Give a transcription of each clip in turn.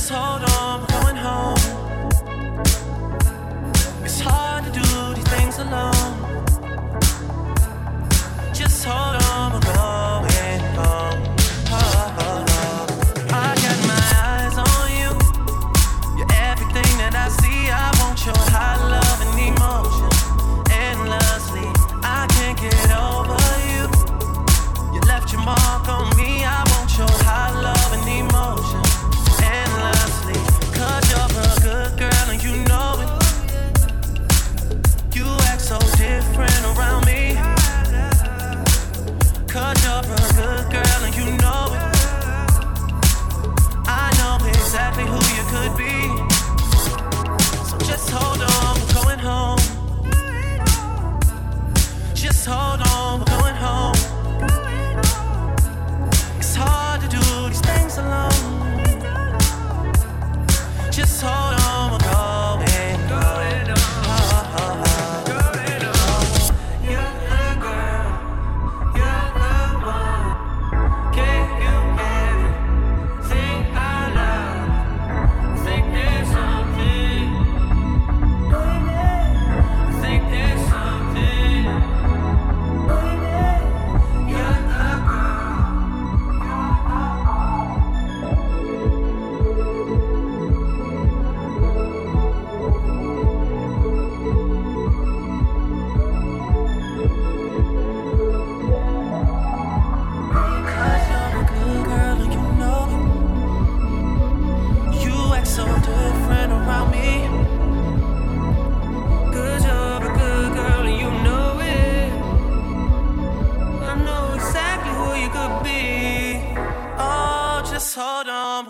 just hold on, I'm going home. It's hard to do these things alone.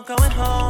Going home.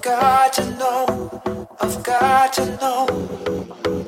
got to know, I've got to know.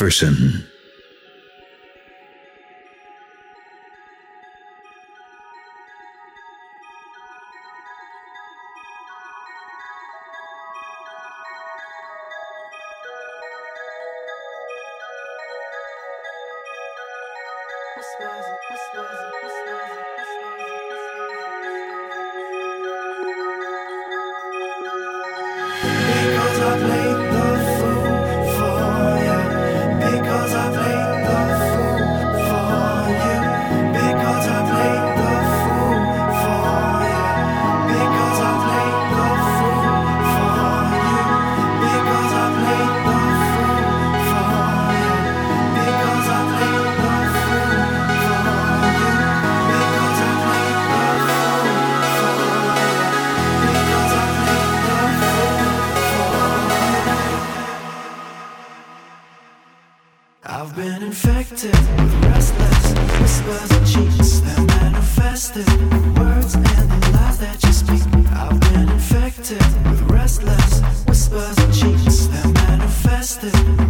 Jefferson. infected with restless whispers and cheats that manifested words and the lies that you speak. I've been infected with restless whispers and cheats that manifested.